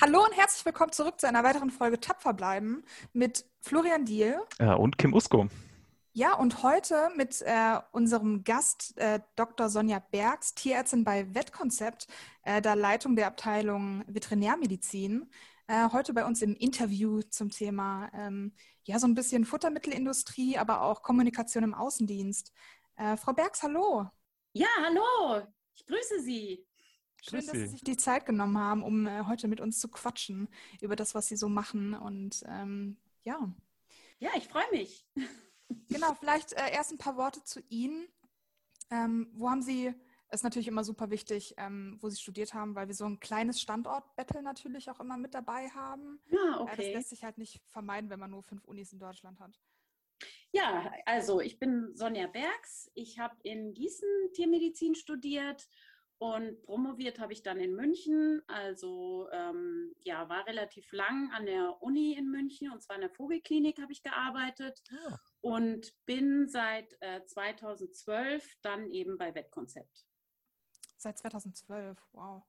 Hallo und herzlich willkommen zurück zu einer weiteren Folge Tapfer bleiben mit Florian Diel. Ja, und Kim Usko. Ja, und heute mit äh, unserem Gast äh, Dr. Sonja Bergs, Tierärztin bei Wettkonzept, äh, der Leitung der Abteilung Veterinärmedizin. Äh, heute bei uns im Interview zum Thema ähm, ja so ein bisschen Futtermittelindustrie, aber auch Kommunikation im Außendienst. Äh, Frau Bergs, hallo. Ja, hallo. Ich grüße Sie. Schön, dass Sie sich die Zeit genommen haben, um äh, heute mit uns zu quatschen über das, was Sie so machen. Und ähm, ja. Ja, ich freue mich. Genau, vielleicht äh, erst ein paar Worte zu Ihnen. Ähm, wo haben Sie, ist natürlich immer super wichtig, ähm, wo Sie studiert haben, weil wir so ein kleines Standort-Battle natürlich auch immer mit dabei haben. Ja, okay. Äh, das lässt sich halt nicht vermeiden, wenn man nur fünf Unis in Deutschland hat. Ja, also ich bin Sonja Bergs. Ich habe in Gießen Tiermedizin studiert und promoviert habe ich dann in München, also ähm, ja, war relativ lang an der Uni in München und zwar in der Vogelklinik habe ich gearbeitet. Ah. und bin seit äh, 2012 dann eben bei Wettkonzept. Seit 2012, wow.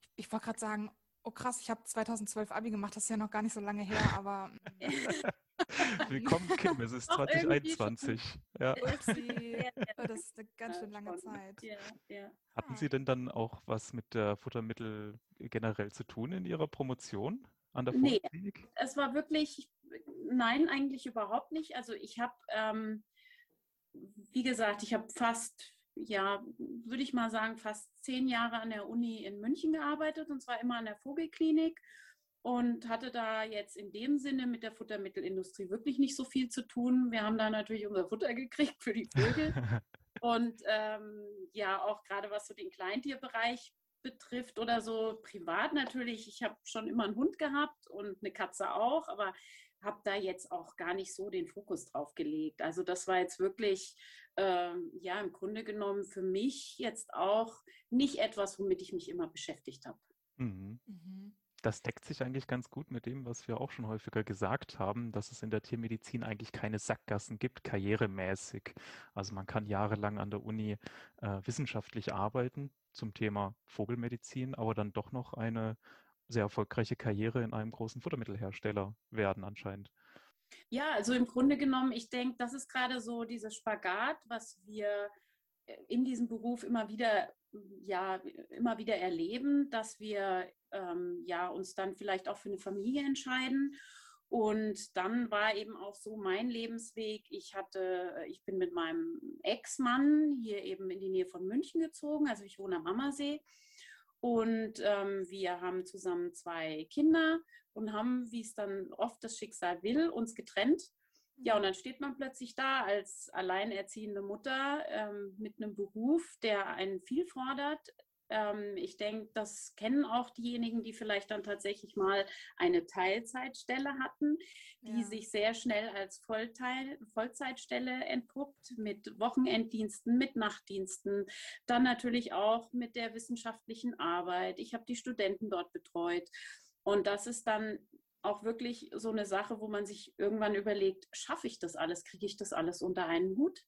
Ich, ich wollte gerade sagen, oh krass, ich habe 2012 Abi gemacht, das ist ja noch gar nicht so lange her, aber. Willkommen, Kim, es ist 2021. Ja. Oh, das ist eine ganz schön lange Zeit. Ja, ja. Hatten Sie denn dann auch was mit der Futtermittel generell zu tun in Ihrer Promotion an der nee, es war wirklich, nein, eigentlich überhaupt nicht. Also ich habe, ähm, wie gesagt, ich habe fast, ja, würde ich mal sagen, fast zehn Jahre an der Uni in München gearbeitet und zwar immer an der Vogelklinik und hatte da jetzt in dem Sinne mit der Futtermittelindustrie wirklich nicht so viel zu tun. Wir haben da natürlich unser Futter gekriegt für die Vögel. und ähm, ja, auch gerade was so den Kleintierbereich betrifft oder so, privat natürlich. Ich habe schon immer einen Hund gehabt und eine Katze auch, aber habe da jetzt auch gar nicht so den Fokus drauf gelegt. Also das war jetzt wirklich, ähm, ja, im Grunde genommen für mich jetzt auch nicht etwas, womit ich mich immer beschäftigt habe. Mhm. Mhm das deckt sich eigentlich ganz gut mit dem, was wir auch schon häufiger gesagt haben, dass es in der Tiermedizin eigentlich keine Sackgassen gibt, karrieremäßig. Also man kann jahrelang an der Uni äh, wissenschaftlich arbeiten zum Thema Vogelmedizin, aber dann doch noch eine sehr erfolgreiche Karriere in einem großen Futtermittelhersteller werden anscheinend. Ja, also im Grunde genommen, ich denke, das ist gerade so dieses Spagat, was wir in diesem Beruf immer wieder ja immer wieder erleben, dass wir ähm, ja uns dann vielleicht auch für eine Familie entscheiden. Und dann war eben auch so mein Lebensweg. Ich hatte, ich bin mit meinem Ex-Mann hier eben in die Nähe von München gezogen. Also ich wohne am Ammersee. Und ähm, wir haben zusammen zwei Kinder und haben, wie es dann oft das Schicksal will, uns getrennt. Ja, und dann steht man plötzlich da als alleinerziehende Mutter ähm, mit einem Beruf, der einen viel fordert. Ähm, ich denke, das kennen auch diejenigen, die vielleicht dann tatsächlich mal eine Teilzeitstelle hatten, die ja. sich sehr schnell als Vollteil, Vollzeitstelle entpuppt mit Wochenenddiensten, mit Nachtdiensten, dann natürlich auch mit der wissenschaftlichen Arbeit. Ich habe die Studenten dort betreut. Und das ist dann auch wirklich so eine Sache, wo man sich irgendwann überlegt, schaffe ich das alles, kriege ich das alles unter einen Hut?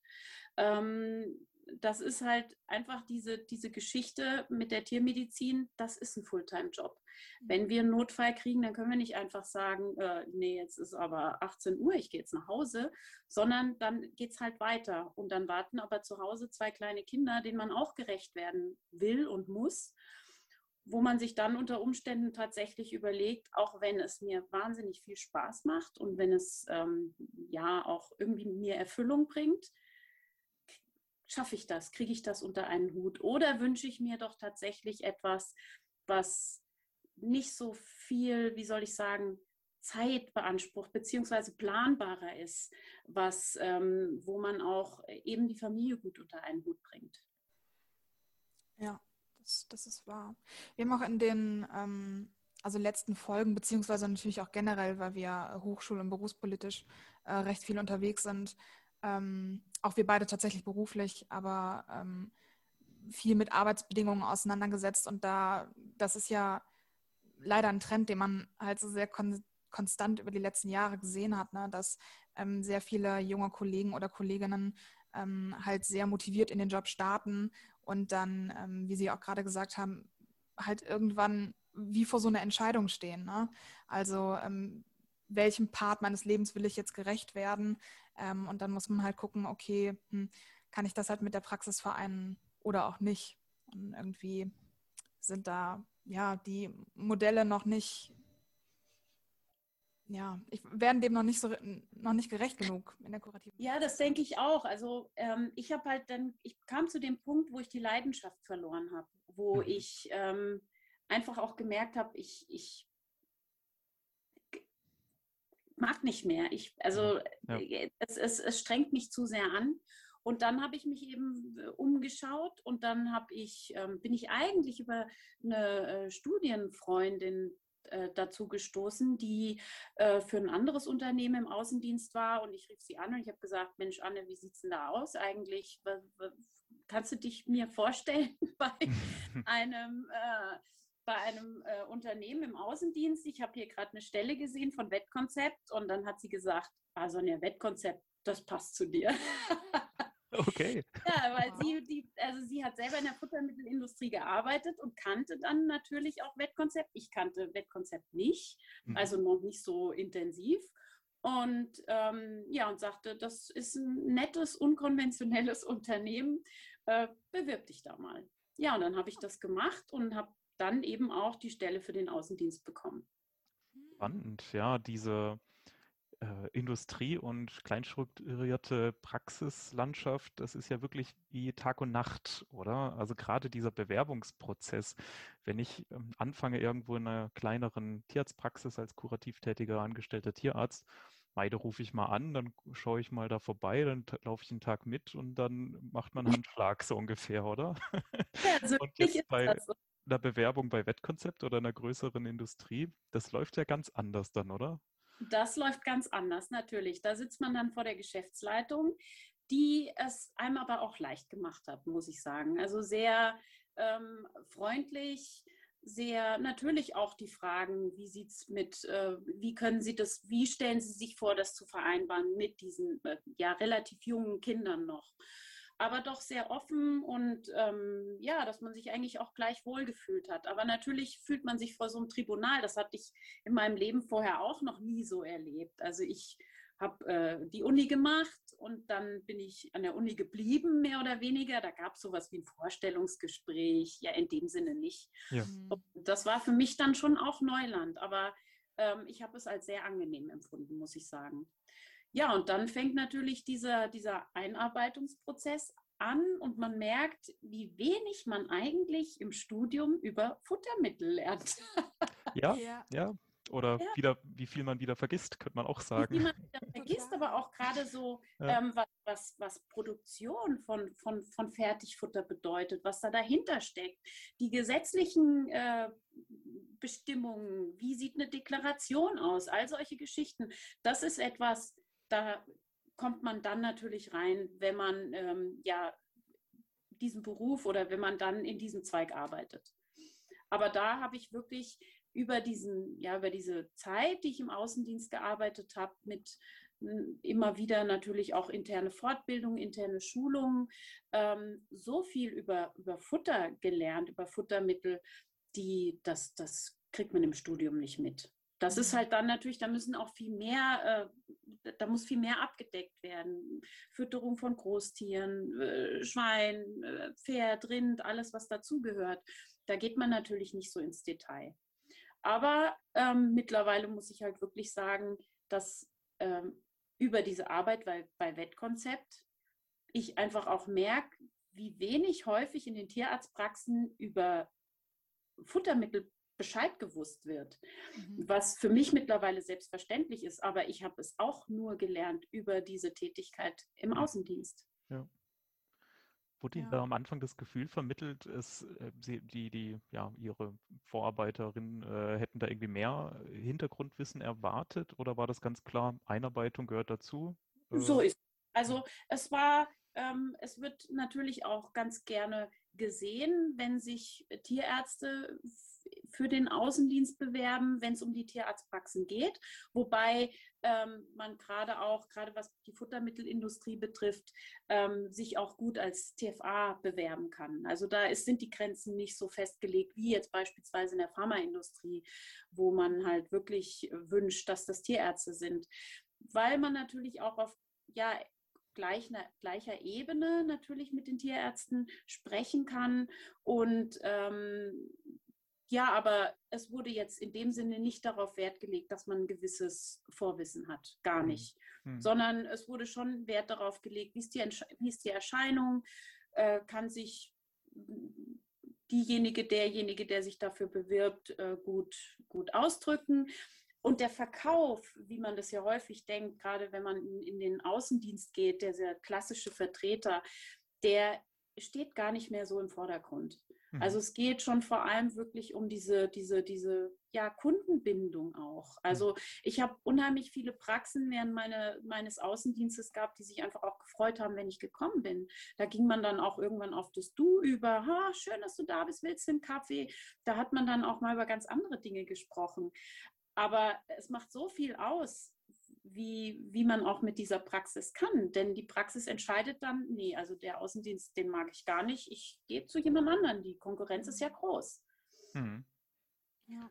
Ähm, das ist halt einfach diese, diese Geschichte mit der Tiermedizin, das ist ein Fulltime-Job. Wenn mhm. wir einen Notfall kriegen, dann können wir nicht einfach sagen, äh, nee, jetzt ist aber 18 Uhr, ich gehe jetzt nach Hause, sondern dann geht es halt weiter. Und dann warten aber zu Hause zwei kleine Kinder, denen man auch gerecht werden will und muss wo man sich dann unter Umständen tatsächlich überlegt, auch wenn es mir wahnsinnig viel Spaß macht und wenn es ähm, ja auch irgendwie mir Erfüllung bringt, schaffe ich das, kriege ich das unter einen Hut? Oder wünsche ich mir doch tatsächlich etwas, was nicht so viel, wie soll ich sagen, Zeit beansprucht, beziehungsweise planbarer ist, was, ähm, wo man auch eben die Familie gut unter einen Hut bringt. Ja, das, das ist wahr. Wir haben auch in den ähm, also letzten Folgen, beziehungsweise natürlich auch generell, weil wir hochschul- und berufspolitisch äh, recht viel unterwegs sind, ähm, auch wir beide tatsächlich beruflich, aber ähm, viel mit Arbeitsbedingungen auseinandergesetzt. Und da, das ist ja leider ein Trend, den man halt so sehr kon konstant über die letzten Jahre gesehen hat, ne? dass ähm, sehr viele junge Kollegen oder Kolleginnen ähm, halt sehr motiviert in den Job starten und dann, ähm, wie Sie auch gerade gesagt haben, halt irgendwann wie vor so einer Entscheidung stehen. Ne? Also ähm, welchem Part meines Lebens will ich jetzt gerecht werden? Ähm, und dann muss man halt gucken, okay, hm, kann ich das halt mit der Praxis vereinen oder auch nicht? Und irgendwie sind da ja die Modelle noch nicht, ja, ich, werden dem noch nicht so noch nicht gerecht genug in der kurativen. Ja, das denke ich auch. Also ähm, ich habe halt dann, ich kam zu dem Punkt, wo ich die Leidenschaft verloren habe, wo mhm. ich ähm, einfach auch gemerkt habe, ich, ich mag nicht mehr. Ich, also ja. Äh, es, es, es strengt mich zu sehr an. Und dann habe ich mich eben äh, umgeschaut und dann habe ich, ähm, bin ich eigentlich über eine äh, Studienfreundin äh, dazu gestoßen, die äh, für ein anderes Unternehmen im Außendienst war. Und ich rief sie an und ich habe gesagt, Mensch, Anne, wie sieht es denn da aus eigentlich? Kannst du dich mir vorstellen bei einem äh, bei einem äh, Unternehmen im Außendienst. Ich habe hier gerade eine Stelle gesehen von Wettkonzept und dann hat sie gesagt, ah Sonja, Wettkonzept, das passt zu dir. Okay. Ja, weil sie, die, also sie hat selber in der Futtermittelindustrie gearbeitet und kannte dann natürlich auch Wettkonzept. Ich kannte Wettkonzept nicht, mhm. also noch nicht so intensiv. Und ähm, ja, und sagte, das ist ein nettes, unkonventionelles Unternehmen. Äh, bewirb dich da mal. Ja, und dann habe ich das gemacht und habe dann eben auch die Stelle für den Außendienst bekommen. Spannend, ja, diese äh, Industrie- und kleinstrukturierte Praxislandschaft, das ist ja wirklich wie Tag und Nacht, oder? Also gerade dieser Bewerbungsprozess, wenn ich ähm, anfange irgendwo in einer kleineren Tierarztpraxis als kurativ tätiger angestellter Tierarzt, Meide rufe ich mal an, dann schaue ich mal da vorbei, dann laufe ich einen Tag mit und dann macht man Handschlag so ungefähr, oder? Ja, so und jetzt bei, so einer Bewerbung bei Wettkonzept oder einer größeren Industrie, das läuft ja ganz anders dann, oder? Das läuft ganz anders, natürlich. Da sitzt man dann vor der Geschäftsleitung, die es einem aber auch leicht gemacht hat, muss ich sagen. Also sehr ähm, freundlich, sehr natürlich auch die Fragen, wie sieht's mit, äh, wie können Sie das, wie stellen Sie sich vor, das zu vereinbaren mit diesen äh, ja relativ jungen Kindern noch? Aber doch sehr offen und ähm, ja, dass man sich eigentlich auch gleich wohlgefühlt hat. Aber natürlich fühlt man sich vor so einem Tribunal. Das hatte ich in meinem Leben vorher auch noch nie so erlebt. Also ich habe äh, die Uni gemacht und dann bin ich an der Uni geblieben, mehr oder weniger. Da gab es sowas wie ein Vorstellungsgespräch, ja in dem Sinne nicht. Ja. Das war für mich dann schon auch Neuland, aber ähm, ich habe es als sehr angenehm empfunden, muss ich sagen. Ja, und dann fängt natürlich dieser, dieser Einarbeitungsprozess an und man merkt, wie wenig man eigentlich im Studium über Futtermittel lernt. ja, ja, ja. Oder ja. wieder, wie viel man wieder vergisst, könnte man auch sagen. Wie viel man wieder vergisst, aber auch gerade so, ja. ähm, was, was, was, Produktion von, von, von Fertigfutter bedeutet, was da dahinter steckt. Die gesetzlichen äh, Bestimmungen, wie sieht eine Deklaration aus, all solche Geschichten. Das ist etwas, da kommt man dann natürlich rein, wenn man ähm, ja diesen Beruf oder wenn man dann in diesem Zweig arbeitet. Aber da habe ich wirklich über diesen, ja, über diese Zeit, die ich im Außendienst gearbeitet habe, mit hm, immer wieder natürlich auch interne Fortbildung, interne Schulungen, ähm, so viel über, über Futter gelernt, über Futtermittel, die das, das kriegt man im Studium nicht mit. Das ist halt dann natürlich, da müssen auch viel mehr, äh, da muss viel mehr abgedeckt werden. Fütterung von Großtieren, äh, Schwein, äh, Pferd, Rind, alles, was dazugehört. Da geht man natürlich nicht so ins Detail. Aber ähm, mittlerweile muss ich halt wirklich sagen, dass ähm, über diese Arbeit bei, bei Wettkonzept ich einfach auch merke, wie wenig häufig in den Tierarztpraxen über Futtermittel Bescheid gewusst wird, mhm. was für mich mittlerweile selbstverständlich ist, aber ich habe es auch nur gelernt über diese Tätigkeit im Außendienst. Ja. Wurde Ihnen ja. da am Anfang das Gefühl vermittelt, es, äh, Sie, die, die, ja, Ihre Vorarbeiterinnen äh, hätten da irgendwie mehr Hintergrundwissen erwartet oder war das ganz klar, Einarbeitung gehört dazu? Äh, so ist Also es war, ähm, es wird natürlich auch ganz gerne gesehen, wenn sich Tierärzte für den Außendienst bewerben, wenn es um die Tierarztpraxen geht. Wobei ähm, man gerade auch, gerade was die Futtermittelindustrie betrifft, ähm, sich auch gut als TFA bewerben kann. Also da ist, sind die Grenzen nicht so festgelegt wie jetzt beispielsweise in der Pharmaindustrie, wo man halt wirklich wünscht, dass das Tierärzte sind. Weil man natürlich auch auf ja, gleicher, Ebene natürlich mit den Tierärzten sprechen kann. Und ähm, ja, aber es wurde jetzt in dem Sinne nicht darauf Wert gelegt, dass man ein gewisses Vorwissen hat. Gar mhm. nicht. Mhm. Sondern es wurde schon Wert darauf gelegt, wie ist die, wie ist die Erscheinung, äh, kann sich diejenige, derjenige, der sich dafür bewirbt, äh, gut, gut ausdrücken. Und der Verkauf, wie man das ja häufig denkt, gerade wenn man in, in den Außendienst geht, der sehr klassische Vertreter, der steht gar nicht mehr so im Vordergrund. Mhm. Also es geht schon vor allem wirklich um diese, diese, diese ja, Kundenbindung auch. Also mhm. ich habe unheimlich viele Praxen während meine, meines Außendienstes gehabt, die sich einfach auch gefreut haben, wenn ich gekommen bin. Da ging man dann auch irgendwann auf das Du über, ha, schön, dass du da bist, willst du einen Kaffee? Da hat man dann auch mal über ganz andere Dinge gesprochen. Aber es macht so viel aus, wie, wie man auch mit dieser Praxis kann. Denn die Praxis entscheidet dann, nee, also der Außendienst, den mag ich gar nicht, ich gehe zu jemand anderen. Die Konkurrenz ist ja groß. Mhm. Ja.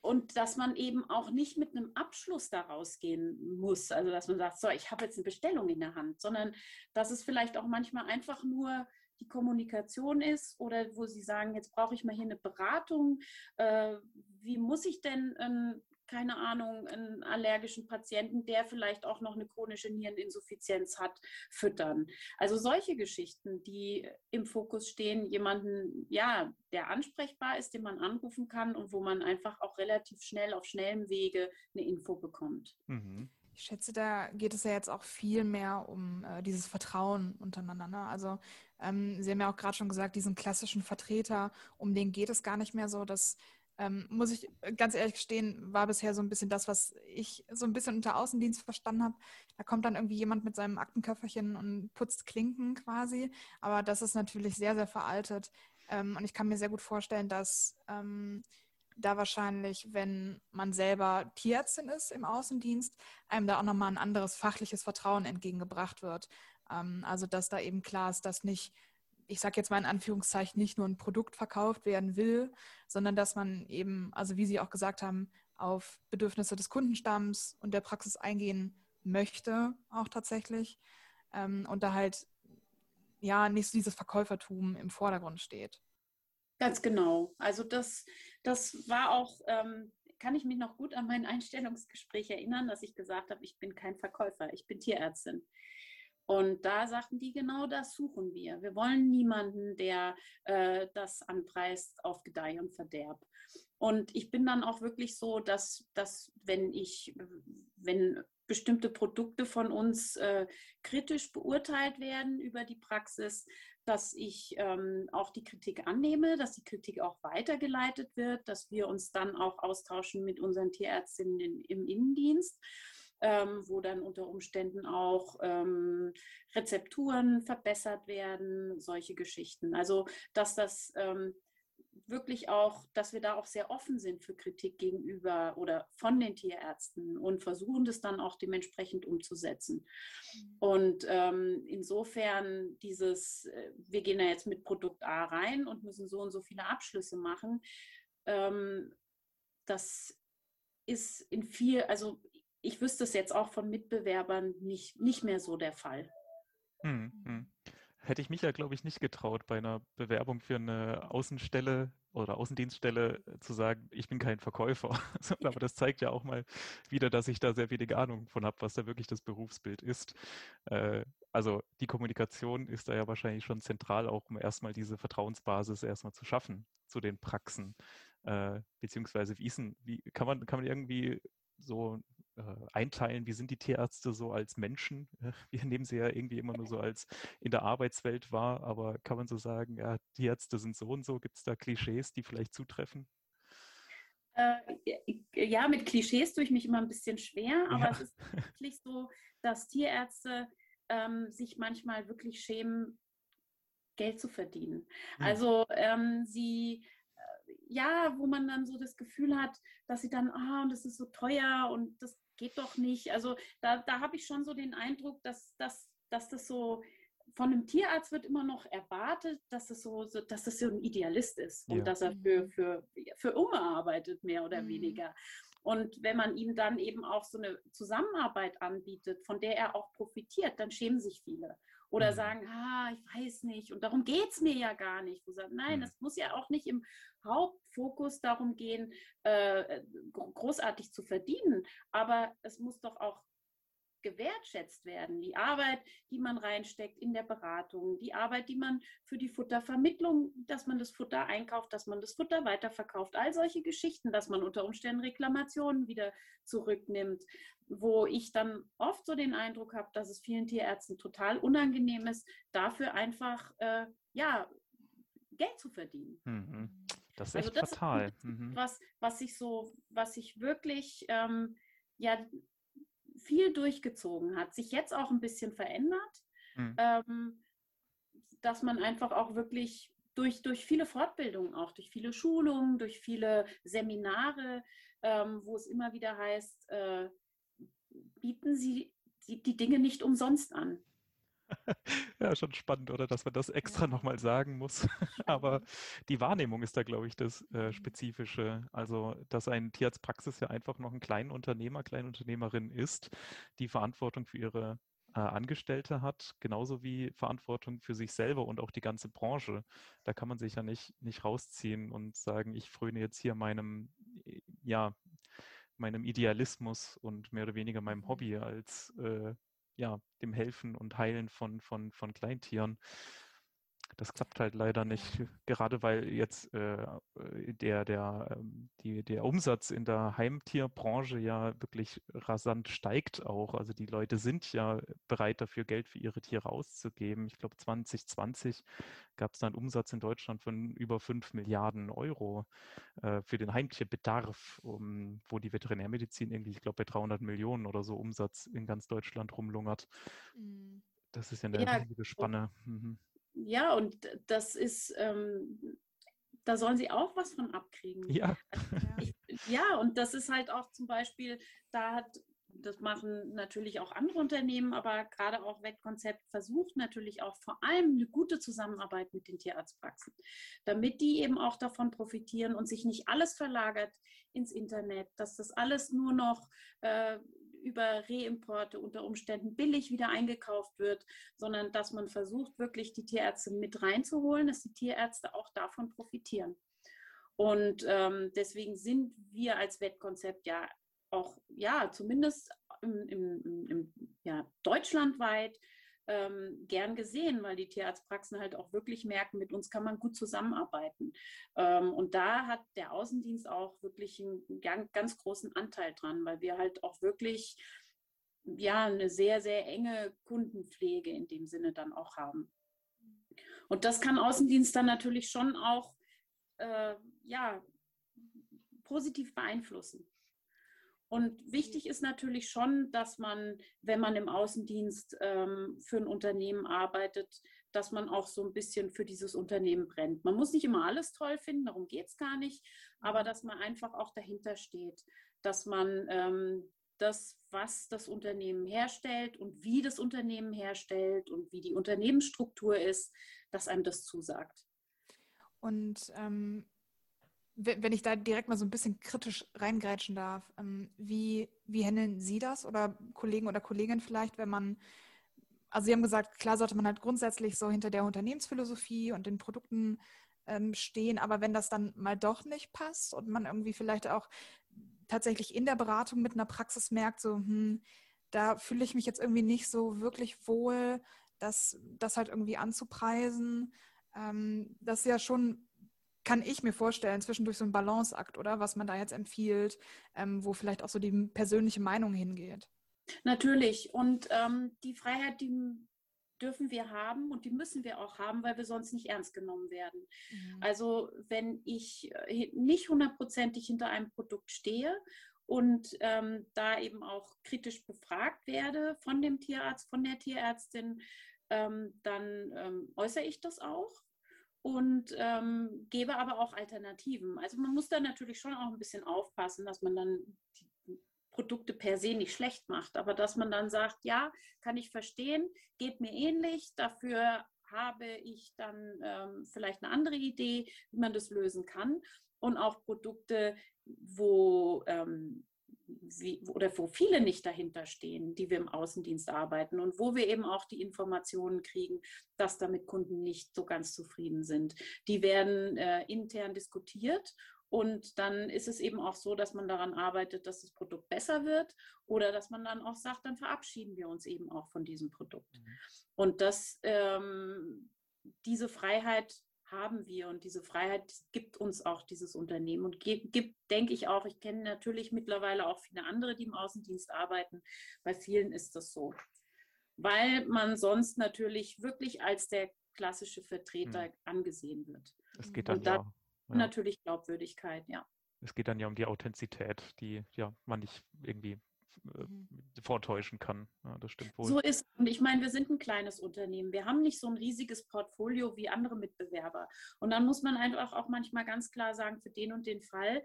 Und dass man eben auch nicht mit einem Abschluss daraus gehen muss, also dass man sagt, so, ich habe jetzt eine Bestellung in der Hand, sondern dass es vielleicht auch manchmal einfach nur die Kommunikation ist oder wo Sie sagen, jetzt brauche ich mal hier eine Beratung. Äh, wie muss ich denn, ähm, keine Ahnung, einen allergischen Patienten, der vielleicht auch noch eine chronische Niereninsuffizienz hat, füttern? Also solche Geschichten, die im Fokus stehen, jemanden, ja, der ansprechbar ist, den man anrufen kann und wo man einfach auch relativ schnell auf schnellem Wege eine Info bekommt. Mhm. Ich schätze, da geht es ja jetzt auch viel mehr um äh, dieses Vertrauen untereinander. Ne? Also ähm, Sie haben ja auch gerade schon gesagt, diesen klassischen Vertreter, um den geht es gar nicht mehr so. Das ähm, muss ich ganz ehrlich gestehen, war bisher so ein bisschen das, was ich so ein bisschen unter Außendienst verstanden habe. Da kommt dann irgendwie jemand mit seinem Aktenköfferchen und putzt Klinken quasi. Aber das ist natürlich sehr, sehr veraltet. Ähm, und ich kann mir sehr gut vorstellen, dass ähm, da wahrscheinlich, wenn man selber Tierärztin ist im Außendienst, einem da auch nochmal ein anderes fachliches Vertrauen entgegengebracht wird. Ähm, also dass da eben klar ist, dass nicht, ich sage jetzt mal in Anführungszeichen, nicht nur ein Produkt verkauft werden will, sondern dass man eben, also wie Sie auch gesagt haben, auf Bedürfnisse des Kundenstamms und der Praxis eingehen möchte, auch tatsächlich. Ähm, und da halt ja nicht so dieses Verkäufertum im Vordergrund steht. Ganz genau. Also das, das war auch, ähm, kann ich mich noch gut an mein Einstellungsgespräch erinnern, dass ich gesagt habe, ich bin kein Verkäufer, ich bin Tierärztin. Und da sagten die, genau das suchen wir. Wir wollen niemanden, der äh, das anpreist auf Gedeih und Verderb. Und ich bin dann auch wirklich so, dass, dass wenn ich, wenn bestimmte Produkte von uns äh, kritisch beurteilt werden über die Praxis, dass ich ähm, auch die Kritik annehme, dass die Kritik auch weitergeleitet wird, dass wir uns dann auch austauschen mit unseren Tierärztinnen im Innendienst, ähm, wo dann unter Umständen auch ähm, Rezepturen verbessert werden, solche Geschichten. Also dass das ähm, wirklich auch, dass wir da auch sehr offen sind für Kritik gegenüber oder von den Tierärzten und versuchen das dann auch dementsprechend umzusetzen. Mhm. Und ähm, insofern dieses, äh, wir gehen da jetzt mit Produkt A rein und müssen so und so viele Abschlüsse machen, ähm, das ist in viel, also ich wüsste es jetzt auch von Mitbewerbern nicht, nicht mehr so der Fall. Hm, hm hätte ich mich ja, glaube ich, nicht getraut, bei einer Bewerbung für eine Außenstelle oder Außendienststelle zu sagen, ich bin kein Verkäufer. Aber das zeigt ja auch mal wieder, dass ich da sehr wenig Ahnung von habe, was da wirklich das Berufsbild ist. Äh, also die Kommunikation ist da ja wahrscheinlich schon zentral, auch um erstmal diese Vertrauensbasis erstmal zu schaffen zu den Praxen. Äh, beziehungsweise wie, ist denn, wie kann man, kann man irgendwie so einteilen, wie sind die Tierärzte so als Menschen? Wir nehmen sie ja irgendwie immer nur so als in der Arbeitswelt wahr, aber kann man so sagen, ja, Tierärzte sind so und so, gibt es da Klischees, die vielleicht zutreffen? Äh, ja, mit Klischees tue ich mich immer ein bisschen schwer, aber ja. es ist wirklich so, dass Tierärzte ähm, sich manchmal wirklich schämen, Geld zu verdienen. Hm. Also ähm, sie ja, wo man dann so das Gefühl hat, dass sie dann, ah, und das ist so teuer und das geht doch nicht. Also da, da habe ich schon so den Eindruck, dass, dass, dass das so von einem Tierarzt wird immer noch erwartet, dass es so, so dass das so ein Idealist ist und ja. dass er für, mhm. für, für Umme arbeitet, mehr oder mhm. weniger. Und wenn man ihm dann eben auch so eine Zusammenarbeit anbietet, von der er auch profitiert, dann schämen sich viele. Oder mhm. sagen, ah, ich weiß nicht, und darum geht es mir ja gar nicht. Wo sagen, nein, mhm. es muss ja auch nicht im Hauptfokus darum gehen, äh, großartig zu verdienen, aber es muss doch auch gewertschätzt werden. Die Arbeit, die man reinsteckt in der Beratung, die Arbeit, die man für die Futtervermittlung, dass man das Futter einkauft, dass man das Futter weiterverkauft, all solche Geschichten, dass man unter Umständen Reklamationen wieder zurücknimmt, wo ich dann oft so den Eindruck habe, dass es vielen Tierärzten total unangenehm ist, dafür einfach äh, ja Geld zu verdienen. Mhm. Das ist also echt das fatal. Ist mhm. was, was ich so, was ich wirklich ähm, ja viel durchgezogen hat, sich jetzt auch ein bisschen verändert, mhm. ähm, dass man einfach auch wirklich durch, durch viele Fortbildungen, auch durch viele Schulungen, durch viele Seminare, ähm, wo es immer wieder heißt, äh, bieten Sie die, die Dinge nicht umsonst an. Ja, schon spannend, oder? Dass man das extra nochmal sagen muss. Aber die Wahrnehmung ist da, glaube ich, das äh, mhm. Spezifische. Also, dass ein Tierarztpraxis ja einfach noch ein Kleinunternehmer, Kleinunternehmerin ist, die Verantwortung für ihre äh, Angestellte hat, genauso wie Verantwortung für sich selber und auch die ganze Branche. Da kann man sich ja nicht, nicht rausziehen und sagen, ich fröne jetzt hier meinem, ja, meinem Idealismus und mehr oder weniger meinem Hobby mhm. als äh, ja, dem Helfen und Heilen von, von, von Kleintieren. Das klappt halt leider nicht, gerade weil jetzt äh, der, der, ähm, die, der Umsatz in der Heimtierbranche ja wirklich rasant steigt auch. Also die Leute sind ja bereit dafür, Geld für ihre Tiere auszugeben. Ich glaube, 2020 gab es da einen Umsatz in Deutschland von über 5 Milliarden Euro äh, für den Heimtierbedarf, um, wo die Veterinärmedizin irgendwie, ich glaube, bei 300 Millionen oder so Umsatz in ganz Deutschland rumlungert. Mhm. Das ist ja eine ja, riesige Spanne. Mhm ja, und das ist, ähm, da sollen sie auch was von abkriegen. Ja. Ich, ja, und das ist halt auch zum Beispiel, da hat, das machen natürlich auch andere Unternehmen, aber gerade auch Wettkonzept versucht natürlich auch vor allem eine gute Zusammenarbeit mit den Tierarztpraxen, damit die eben auch davon profitieren und sich nicht alles verlagert ins Internet, dass das alles nur noch äh, über Reimporte unter Umständen billig wieder eingekauft wird, sondern dass man versucht, wirklich die Tierärzte mit reinzuholen, dass die Tierärzte auch davon profitieren. Und ähm, deswegen sind wir als Wettkonzept ja auch, ja, zumindest im, im, im, ja, deutschlandweit ähm, gern gesehen, weil die Tierarztpraxen halt auch wirklich merken, mit uns kann man gut zusammenarbeiten. Ähm, und da hat der Außendienst auch wirklich einen ganz, großen Anteil dran, weil wir halt auch wirklich ja eine sehr, sehr enge Kundenpflege in dem Sinne dann auch haben. Und das kann Außendienst dann natürlich schon auch äh, ja, positiv beeinflussen. Und wichtig ist natürlich schon, dass man, wenn man im Außendienst ähm, für ein Unternehmen arbeitet, dass man auch so ein bisschen für dieses Unternehmen brennt. Man muss nicht immer alles toll finden, darum geht es gar nicht, aber dass man einfach auch dahinter steht, dass man ähm, das, was das Unternehmen herstellt und wie das Unternehmen herstellt und wie die Unternehmensstruktur ist, dass einem das zusagt. Und ähm, wenn ich da direkt mal so ein bisschen kritisch reingrätschen darf, ähm, wie, wie handeln Sie das oder Kollegen oder Kolleginnen vielleicht, wenn man, also Sie haben gesagt, klar sollte man halt grundsätzlich so hinter der Unternehmensphilosophie und den Produkten ähm, stehen, aber wenn das dann mal doch nicht passt und man irgendwie vielleicht auch tatsächlich in der Beratung mit einer Praxis merkt, so, hm, da fühle ich mich jetzt irgendwie nicht so wirklich wohl, das, das halt irgendwie anzupreisen, ähm, das ist ja schon kann ich mir vorstellen, zwischendurch so ein Balanceakt, oder? Was man da jetzt empfiehlt, ähm, wo vielleicht auch so die persönliche Meinung hingeht. Natürlich. Und ähm, die Freiheit, die dürfen wir haben und die müssen wir auch haben, weil wir sonst nicht ernst genommen werden. Mhm. Also wenn ich äh, nicht hundertprozentig hinter einem Produkt stehe und ähm, da eben auch kritisch befragt werde von dem Tierarzt, von der Tierärztin, ähm, dann ähm, äußere ich das auch und ähm, gebe aber auch Alternativen. Also man muss da natürlich schon auch ein bisschen aufpassen, dass man dann die Produkte per se nicht schlecht macht, aber dass man dann sagt, ja, kann ich verstehen, geht mir ähnlich, dafür habe ich dann ähm, vielleicht eine andere Idee, wie man das lösen kann. Und auch Produkte, wo ähm, wie, oder wo viele nicht dahinter stehen, die wir im Außendienst arbeiten und wo wir eben auch die Informationen kriegen, dass damit Kunden nicht so ganz zufrieden sind. Die werden äh, intern diskutiert und dann ist es eben auch so, dass man daran arbeitet, dass das Produkt besser wird oder dass man dann auch sagt, dann verabschieden wir uns eben auch von diesem Produkt. Mhm. Und das, ähm, diese Freiheit haben wir und diese Freiheit gibt uns auch dieses Unternehmen und gibt, denke ich auch, ich kenne natürlich mittlerweile auch viele andere, die im Außendienst arbeiten. Bei vielen ist das so, weil man sonst natürlich wirklich als der klassische Vertreter hm. angesehen wird. Es geht dann und ja, ja. natürlich Glaubwürdigkeit, ja. Es geht dann ja um die Authentizität, die ja man nicht irgendwie mhm. vortäuschen kann. Ja, das stimmt wohl. So ist, und ich meine, wir sind ein kleines Unternehmen. Wir haben nicht so ein riesiges Portfolio wie andere Mitbewerber. Und dann muss man einfach auch manchmal ganz klar sagen, für den und den Fall,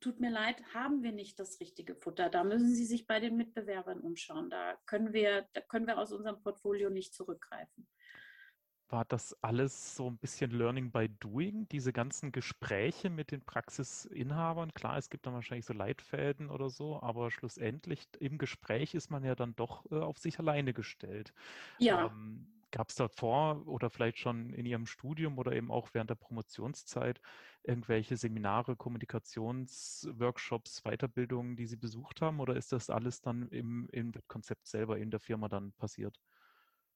tut mir leid, haben wir nicht das richtige Futter. Da müssen Sie sich bei den Mitbewerbern umschauen. Da können wir, da können wir aus unserem Portfolio nicht zurückgreifen war das alles so ein bisschen Learning by Doing, diese ganzen Gespräche mit den Praxisinhabern? Klar, es gibt dann wahrscheinlich so Leitfäden oder so, aber schlussendlich im Gespräch ist man ja dann doch äh, auf sich alleine gestellt. Ja. Ähm, Gab es davor oder vielleicht schon in Ihrem Studium oder eben auch während der Promotionszeit irgendwelche Seminare, Kommunikationsworkshops, Weiterbildungen, die Sie besucht haben? Oder ist das alles dann im, im Konzept selber in der Firma dann passiert?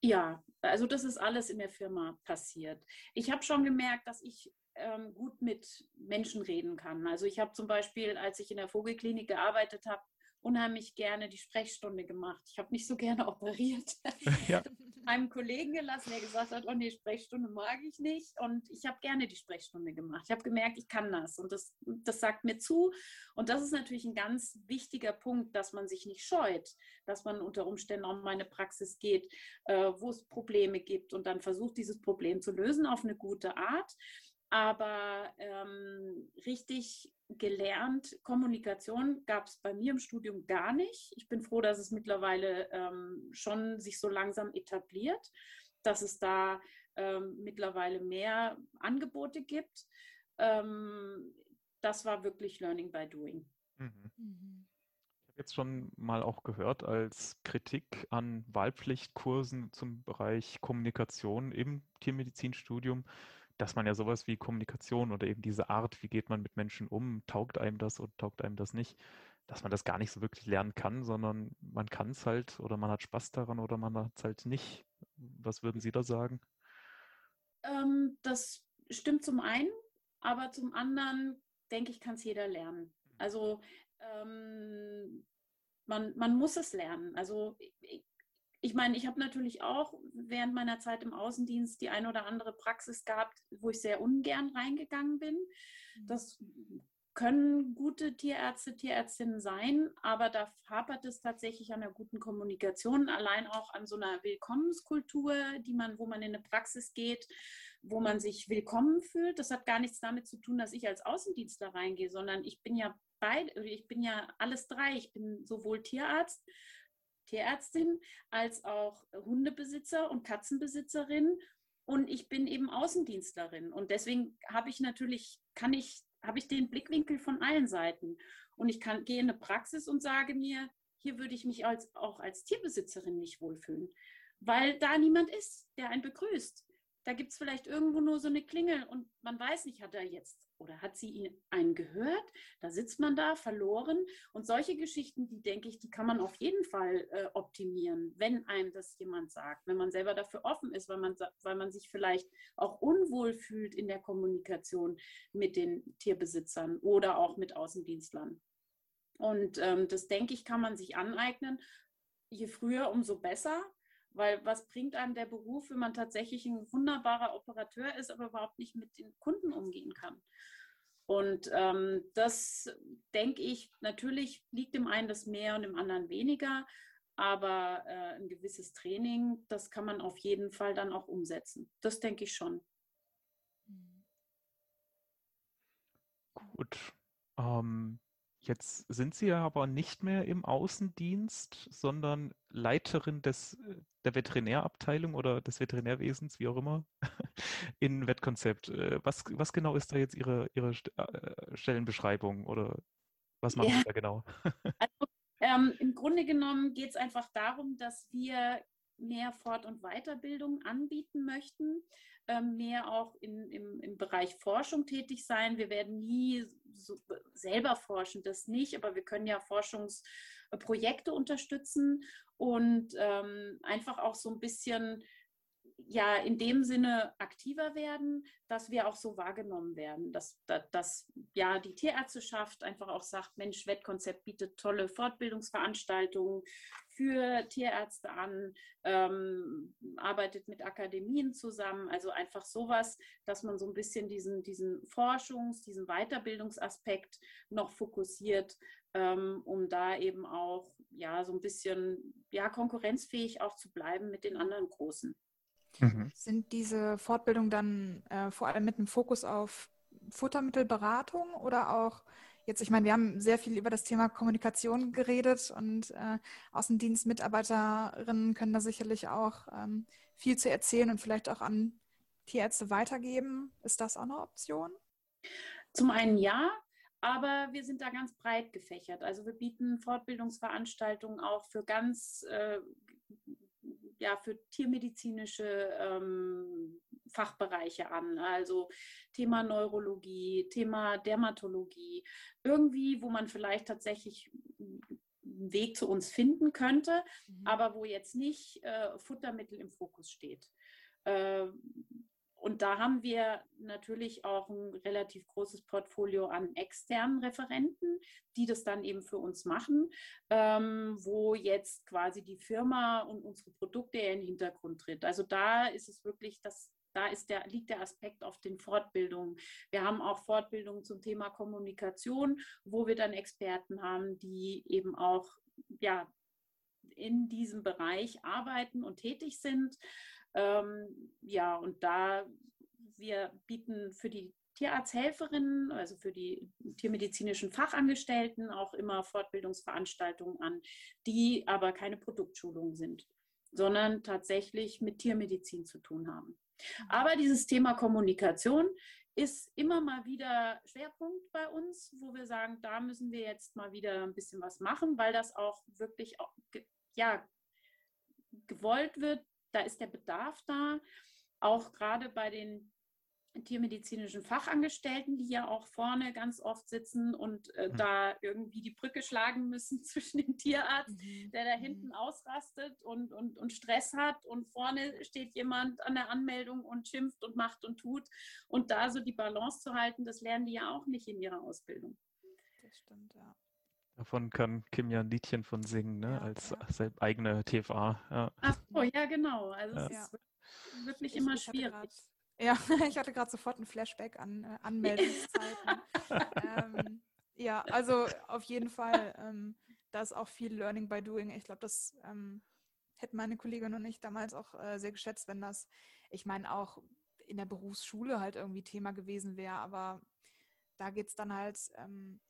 Ja, also das ist alles in der Firma passiert. Ich habe schon gemerkt, dass ich ähm, gut mit Menschen reden kann. Also ich habe zum Beispiel, als ich in der Vogelklinik gearbeitet habe, unheimlich gerne die Sprechstunde gemacht. Ich habe nicht so gerne operiert. Ja. Einem Kollegen gelassen, der gesagt hat, oh nee, Sprechstunde mag ich nicht. Und ich habe gerne die Sprechstunde gemacht. Ich habe gemerkt, ich kann das. Und das, das sagt mir zu. Und das ist natürlich ein ganz wichtiger Punkt, dass man sich nicht scheut, dass man unter Umständen auch mal in eine Praxis geht, äh, wo es Probleme gibt und dann versucht, dieses Problem zu lösen auf eine gute Art. Aber ähm, richtig gelernt, Kommunikation gab es bei mir im Studium gar nicht. Ich bin froh, dass es mittlerweile ähm, schon sich so langsam etabliert, dass es da ähm, mittlerweile mehr Angebote gibt. Ähm, das war wirklich Learning by Doing. Mhm. Mhm. Ich habe jetzt schon mal auch gehört als Kritik an Wahlpflichtkursen zum Bereich Kommunikation im Tiermedizinstudium, dass man ja sowas wie Kommunikation oder eben diese Art, wie geht man mit Menschen um, taugt einem das oder taugt einem das nicht, dass man das gar nicht so wirklich lernen kann, sondern man kann es halt oder man hat Spaß daran oder man hat es halt nicht. Was würden Sie da sagen? Ähm, das stimmt zum einen, aber zum anderen denke ich, kann es jeder lernen. Also ähm, man, man muss es lernen. Also ich, meine, ich habe natürlich auch während meiner Zeit im Außendienst die ein oder andere Praxis gehabt, wo ich sehr ungern reingegangen bin. Mhm. Das können gute Tierärzte, Tierärztinnen sein, aber da hapert es tatsächlich an der guten Kommunikation, allein auch an so einer Willkommenskultur, die man, wo man in eine Praxis geht, wo man sich willkommen fühlt. Das hat gar nichts damit zu tun, dass ich als Außendienstler reingehe, sondern ich bin ja beide, ich bin ja alles drei. Ich bin sowohl Tierarzt, Tierärztin als auch Hundebesitzer und Katzenbesitzerin. Und ich bin eben Außendienstlerin. Und deswegen habe ich natürlich kann ich habe ich den Blickwinkel von allen Seiten. Und ich kann gehe in eine Praxis und sage mir hier würde ich mich als, auch als Tierbesitzerin nicht wohlfühlen, weil da niemand ist, der einen begrüßt. Da gibt es vielleicht irgendwo nur so eine Klingel und man weiß nicht, hat er jetzt oder hat sie einen gehört? Da sitzt man da verloren. Und solche Geschichten, die denke ich, die kann man auf jeden Fall äh, optimieren, wenn einem das jemand sagt, wenn man selber dafür offen ist, weil man, weil man sich vielleicht auch unwohl fühlt in der Kommunikation mit den Tierbesitzern oder auch mit Außendienstlern. Und ähm, das denke ich, kann man sich aneignen. Je früher, umso besser. Weil was bringt einem der Beruf, wenn man tatsächlich ein wunderbarer Operateur ist, aber überhaupt nicht mit den Kunden umgehen kann? Und ähm, das denke ich, natürlich liegt dem einen das mehr und dem anderen weniger, aber äh, ein gewisses Training, das kann man auf jeden Fall dann auch umsetzen. Das denke ich schon. Gut. Ähm, jetzt sind Sie ja aber nicht mehr im Außendienst, sondern Leiterin des, der Veterinärabteilung oder des Veterinärwesens, wie auch immer, in Wettkonzept. Äh, was, was genau ist da jetzt Ihre, Ihre äh, Stellenbeschreibung oder was machen ja. Sie da genau? also, ähm, Im Grunde genommen geht es einfach darum, dass wir mehr Fort- und Weiterbildung anbieten möchten, ähm, mehr auch in, im, im Bereich Forschung tätig sein. Wir werden nie so selber forschen, das nicht, aber wir können ja Forschungsprojekte unterstützen und ähm, einfach auch so ein bisschen ja in dem Sinne aktiver werden, dass wir auch so wahrgenommen werden, dass, dass, dass, ja die Tierärzteschaft einfach auch sagt, Mensch, Wettkonzept bietet tolle Fortbildungsveranstaltungen für Tierärzte an, ähm, arbeitet mit Akademien zusammen, also einfach sowas, dass man so ein bisschen diesen, diesen Forschungs-, diesen Weiterbildungsaspekt noch fokussiert, ähm, um da eben auch ja so ein bisschen ja konkurrenzfähig auch zu bleiben mit den anderen Großen. Mhm. Sind diese Fortbildungen dann äh, vor allem mit einem Fokus auf Futtermittelberatung oder auch jetzt, ich meine, wir haben sehr viel über das Thema Kommunikation geredet und äh, Außendienstmitarbeiterinnen können da sicherlich auch ähm, viel zu erzählen und vielleicht auch an Tierärzte weitergeben. Ist das auch eine Option? Zum einen ja, aber wir sind da ganz breit gefächert. Also wir bieten Fortbildungsveranstaltungen auch für ganz äh, ja, für tiermedizinische ähm, Fachbereiche an. Also Thema Neurologie, Thema Dermatologie. Irgendwie, wo man vielleicht tatsächlich einen Weg zu uns finden könnte, mhm. aber wo jetzt nicht äh, Futtermittel im Fokus steht. Äh, und da haben wir natürlich auch ein relativ großes Portfolio an externen Referenten, die das dann eben für uns machen, ähm, wo jetzt quasi die Firma und unsere Produkte in den Hintergrund tritt. Also da ist es wirklich, das, da der, liegt der Aspekt auf den Fortbildungen. Wir haben auch Fortbildungen zum Thema Kommunikation, wo wir dann Experten haben, die eben auch ja, in diesem Bereich arbeiten und tätig sind. Ähm, ja, und da wir bieten für die Tierarzthelferinnen, also für die tiermedizinischen Fachangestellten auch immer Fortbildungsveranstaltungen an, die aber keine Produktschulungen sind, sondern tatsächlich mit Tiermedizin zu tun haben. Mhm. Aber dieses Thema Kommunikation ist immer mal wieder Schwerpunkt bei uns, wo wir sagen, da müssen wir jetzt mal wieder ein bisschen was machen, weil das auch wirklich ja, gewollt wird, da ist der Bedarf da, auch gerade bei den tiermedizinischen Fachangestellten, die ja auch vorne ganz oft sitzen und äh, mhm. da irgendwie die Brücke schlagen müssen zwischen dem Tierarzt, mhm. der da mhm. hinten ausrastet und, und, und Stress hat und vorne steht jemand an der Anmeldung und schimpft und macht und tut. Und da so die Balance zu halten, das lernen die ja auch nicht in ihrer Ausbildung. Das stimmt, ja. Davon kann Kim ja ein Liedchen von singen, ne? Ja, als ja. eigene TVA. Ja. Ach so, ja, genau. Also ja. es ist wirklich ich, immer ich schwierig. Ja, ich hatte gerade sofort ein Flashback an äh, Anmeldungszeiten. ähm, ja, also auf jeden Fall, ähm, da ist auch viel Learning by Doing. Ich glaube, das ähm, hätten meine Kollegin und ich damals auch äh, sehr geschätzt, wenn das, ich meine, auch in der Berufsschule halt irgendwie Thema gewesen wäre. Aber da geht es dann halt, ähm,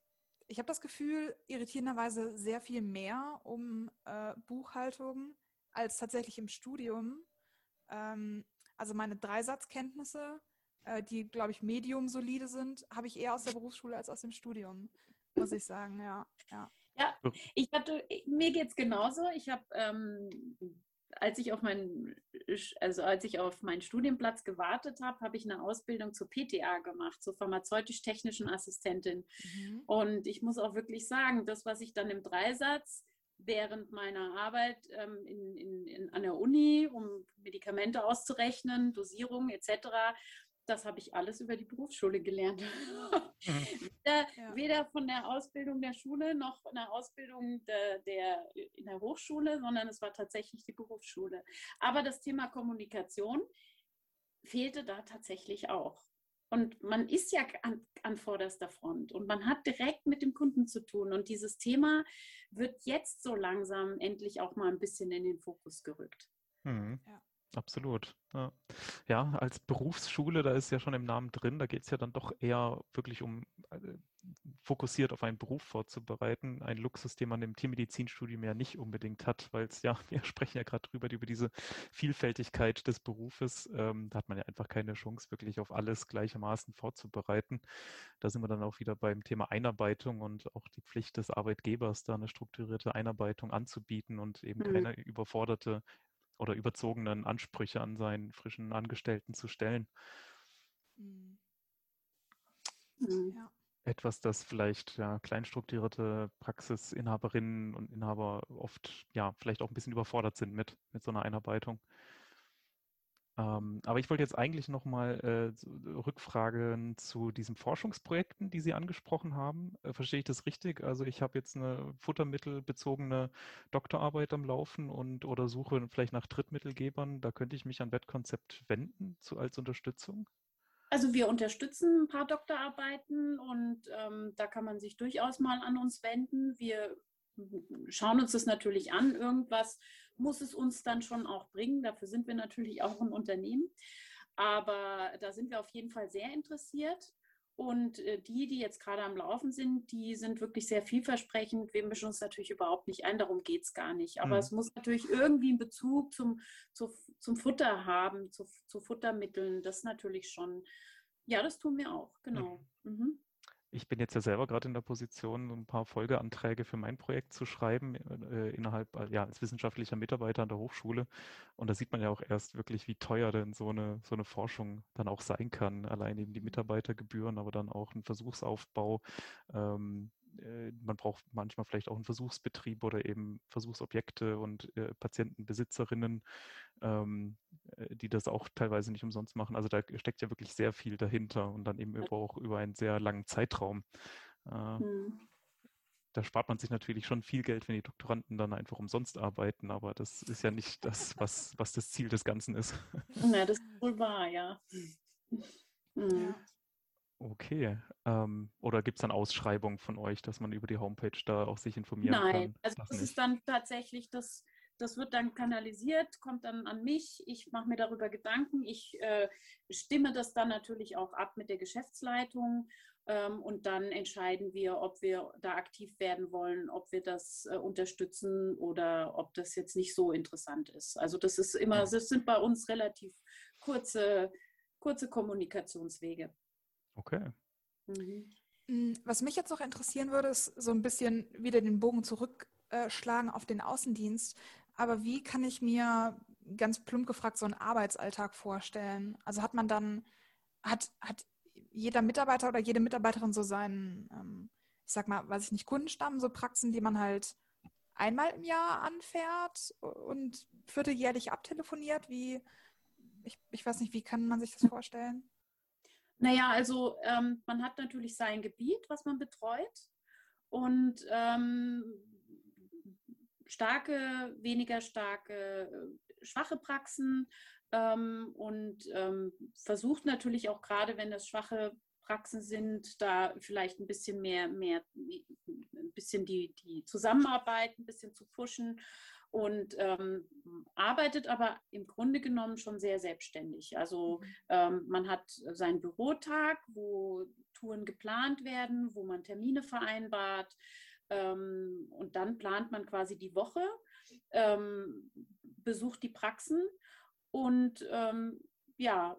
ich habe das Gefühl, irritierenderweise sehr viel mehr um äh, Buchhaltung als tatsächlich im Studium. Ähm, also meine Dreisatzkenntnisse, äh, die, glaube ich, medium solide sind, habe ich eher aus der Berufsschule als aus dem Studium, muss ich sagen, ja. Ja, ja ich hatte, mir geht es genauso. Ich habe, ähm, als ich auf meinen, also als ich auf meinen Studienplatz gewartet habe, habe ich eine Ausbildung zur PTA gemacht, zur pharmazeutisch-technischen Assistentin. Mhm. Und ich muss auch wirklich sagen, das, was ich dann im Dreisatz während meiner Arbeit ähm, in, in, in, an der Uni, um Medikamente auszurechnen, Dosierung etc., das habe ich alles über die Berufsschule gelernt. Mhm. weder, ja. weder, von der Ausbildung der Schule noch von der Ausbildung der, der, in der Hochschule, sondern es war tatsächlich die Berufsschule. Aber das Thema Kommunikation fehlte da tatsächlich auch. Und man ist ja an, an, vorderster Front und man hat direkt mit dem Kunden zu tun. Und dieses Thema wird jetzt so langsam endlich auch mal ein bisschen in den Fokus gerückt. Mhm. Ja. Absolut. Ja. ja. als Berufsschule, da ist ja schon im Namen drin, da geht es ja dann doch eher wirklich um äh, fokussiert auf einen Beruf vorzubereiten. Ein Luxus, den man im Tiermedizinstudium ja nicht unbedingt hat, weil es ja, wir sprechen ja gerade drüber, über diese Vielfältigkeit des Berufes. Ähm, da hat man ja einfach keine Chance, wirklich auf alles gleichermaßen vorzubereiten. Da sind wir dann auch wieder beim Thema Einarbeitung und auch die Pflicht des Arbeitgebers, da eine strukturierte Einarbeitung anzubieten und eben mhm. keine überforderte oder überzogenen Ansprüche an seinen frischen Angestellten zu stellen. Mhm. mhm. Ja. Etwas, das vielleicht ja, kleinstrukturierte Praxisinhaberinnen und Inhaber oft ja vielleicht auch ein bisschen überfordert sind mit, mit so einer Einarbeitung. Ähm, aber ich wollte jetzt eigentlich nochmal äh, Rückfragen zu diesen Forschungsprojekten, die Sie angesprochen haben. Äh, verstehe ich das richtig? Also ich habe jetzt eine futtermittelbezogene Doktorarbeit am Laufen und oder suche vielleicht nach Drittmittelgebern. Da könnte ich mich an Wettkonzept wenden zu, als Unterstützung? Also wir unterstützen ein paar Doktorarbeiten und ähm, da kann man sich durchaus mal an uns wenden. Wir schauen uns das natürlich an. Irgendwas muss es uns dann schon auch bringen. Dafür sind wir natürlich auch ein Unternehmen. Aber da sind wir auf jeden Fall sehr interessiert. Und äh, die, die jetzt gerade am Laufen sind, die sind wirklich sehr vielversprechend. Wir mischen uns natürlich überhaupt nicht ein, darum geht es gar nicht. Aber mhm. es muss natürlich irgendwie einen Bezug zum, zu, zum Futter haben, zu, zu Futtermitteln. Das natürlich schon. Ja, das tun wir auch, genau. Mhm. Mhm ich bin jetzt ja selber gerade in der Position, ein paar Folgeanträge für mein Projekt zu schreiben, äh, innerhalb, äh, ja, als wissenschaftlicher Mitarbeiter an der Hochschule. Und da sieht man ja auch erst wirklich, wie teuer denn so eine, so eine Forschung dann auch sein kann. Allein eben die Mitarbeitergebühren, aber dann auch ein Versuchsaufbau, ähm, äh, man braucht manchmal vielleicht auch einen Versuchsbetrieb oder eben Versuchsobjekte und äh, Patientenbesitzerinnen, ähm, äh, die das auch teilweise nicht umsonst machen. Also da steckt ja wirklich sehr viel dahinter und dann eben über, auch über einen sehr langen Zeitraum. Äh, hm. Da spart man sich natürlich schon viel Geld, wenn die Doktoranden dann einfach umsonst arbeiten, aber das ist ja nicht das, was, was das Ziel des Ganzen ist. Ja, das ist wohl wahr, ja. Hm. Okay. Ähm, oder gibt es dann Ausschreibungen von euch, dass man über die Homepage da auch sich informieren Nein, kann? Nein, also das, das ist dann tatsächlich, das, das wird dann kanalisiert, kommt dann an mich. Ich mache mir darüber Gedanken. Ich äh, stimme das dann natürlich auch ab mit der Geschäftsleitung. Ähm, und dann entscheiden wir, ob wir da aktiv werden wollen, ob wir das äh, unterstützen oder ob das jetzt nicht so interessant ist. Also das ist immer, das sind bei uns relativ kurze, kurze Kommunikationswege. Okay. Mhm. Mm, was mich jetzt noch interessieren würde, ist so ein bisschen wieder den Bogen zurückschlagen auf den Außendienst. Aber wie kann ich mir ganz plump gefragt so einen Arbeitsalltag vorstellen? Also hat man dann, hat, hat jeder Mitarbeiter oder jede Mitarbeiterin so seinen, ähm, ich sag mal, weiß ich nicht, Kundenstamm, so Praxen, die man halt einmal im Jahr anfährt und vierteljährlich abtelefoniert? Wie, ich, ich weiß nicht, wie kann man sich das vorstellen? Naja, also ähm, man hat natürlich sein Gebiet, was man betreut und ähm, starke, weniger starke, äh, schwache Praxen ähm, und ähm, versucht natürlich auch gerade, wenn das schwache Praxen sind, da vielleicht ein bisschen mehr, mehr ein bisschen die, die Zusammenarbeit ein bisschen zu pushen und ähm, arbeitet aber im Grunde genommen schon sehr selbstständig. Also mhm. ähm, man hat seinen Bürotag, wo Touren geplant werden, wo man Termine vereinbart ähm, und dann plant man quasi die Woche, ähm, besucht die Praxen und ähm, ja,